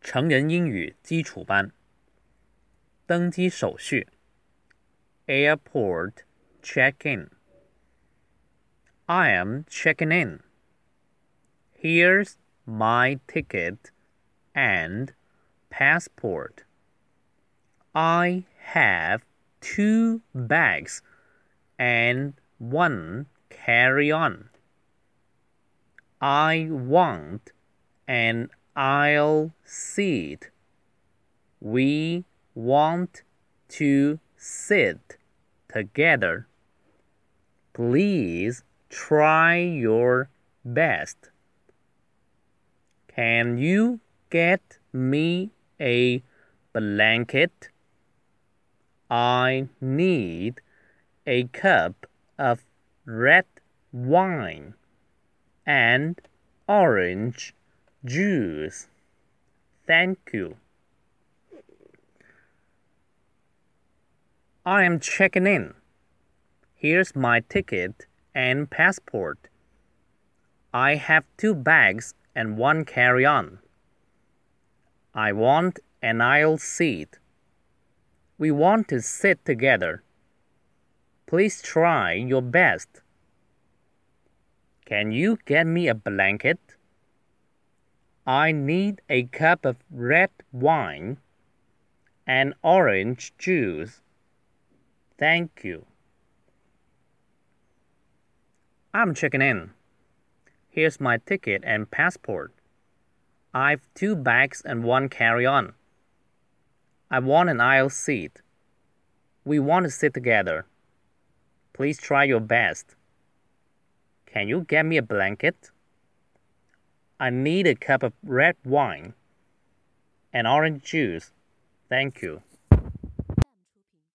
成人英语基础班。登机手续：Airport check-in. I am checking in. Here's my ticket and passport. I have two bags and one carry-on. I want an aisle seat. We want to sit together. Please try your best. Can you get me a blanket? I need a cup of red wine and orange juice. Thank you. I am checking in. Here's my ticket and passport. I have two bags and one carry on. I want an aisle seat. We want to sit together. Please try your best. Can you get me a blanket? I need a cup of red wine and orange juice. Thank you. I'm checking in. Here's my ticket and passport. I've two bags and one carry on. I want an aisle seat. We want to sit together. Please try your best. Can you get me a blanket? I need a cup of red wine and orange juice. Thank you.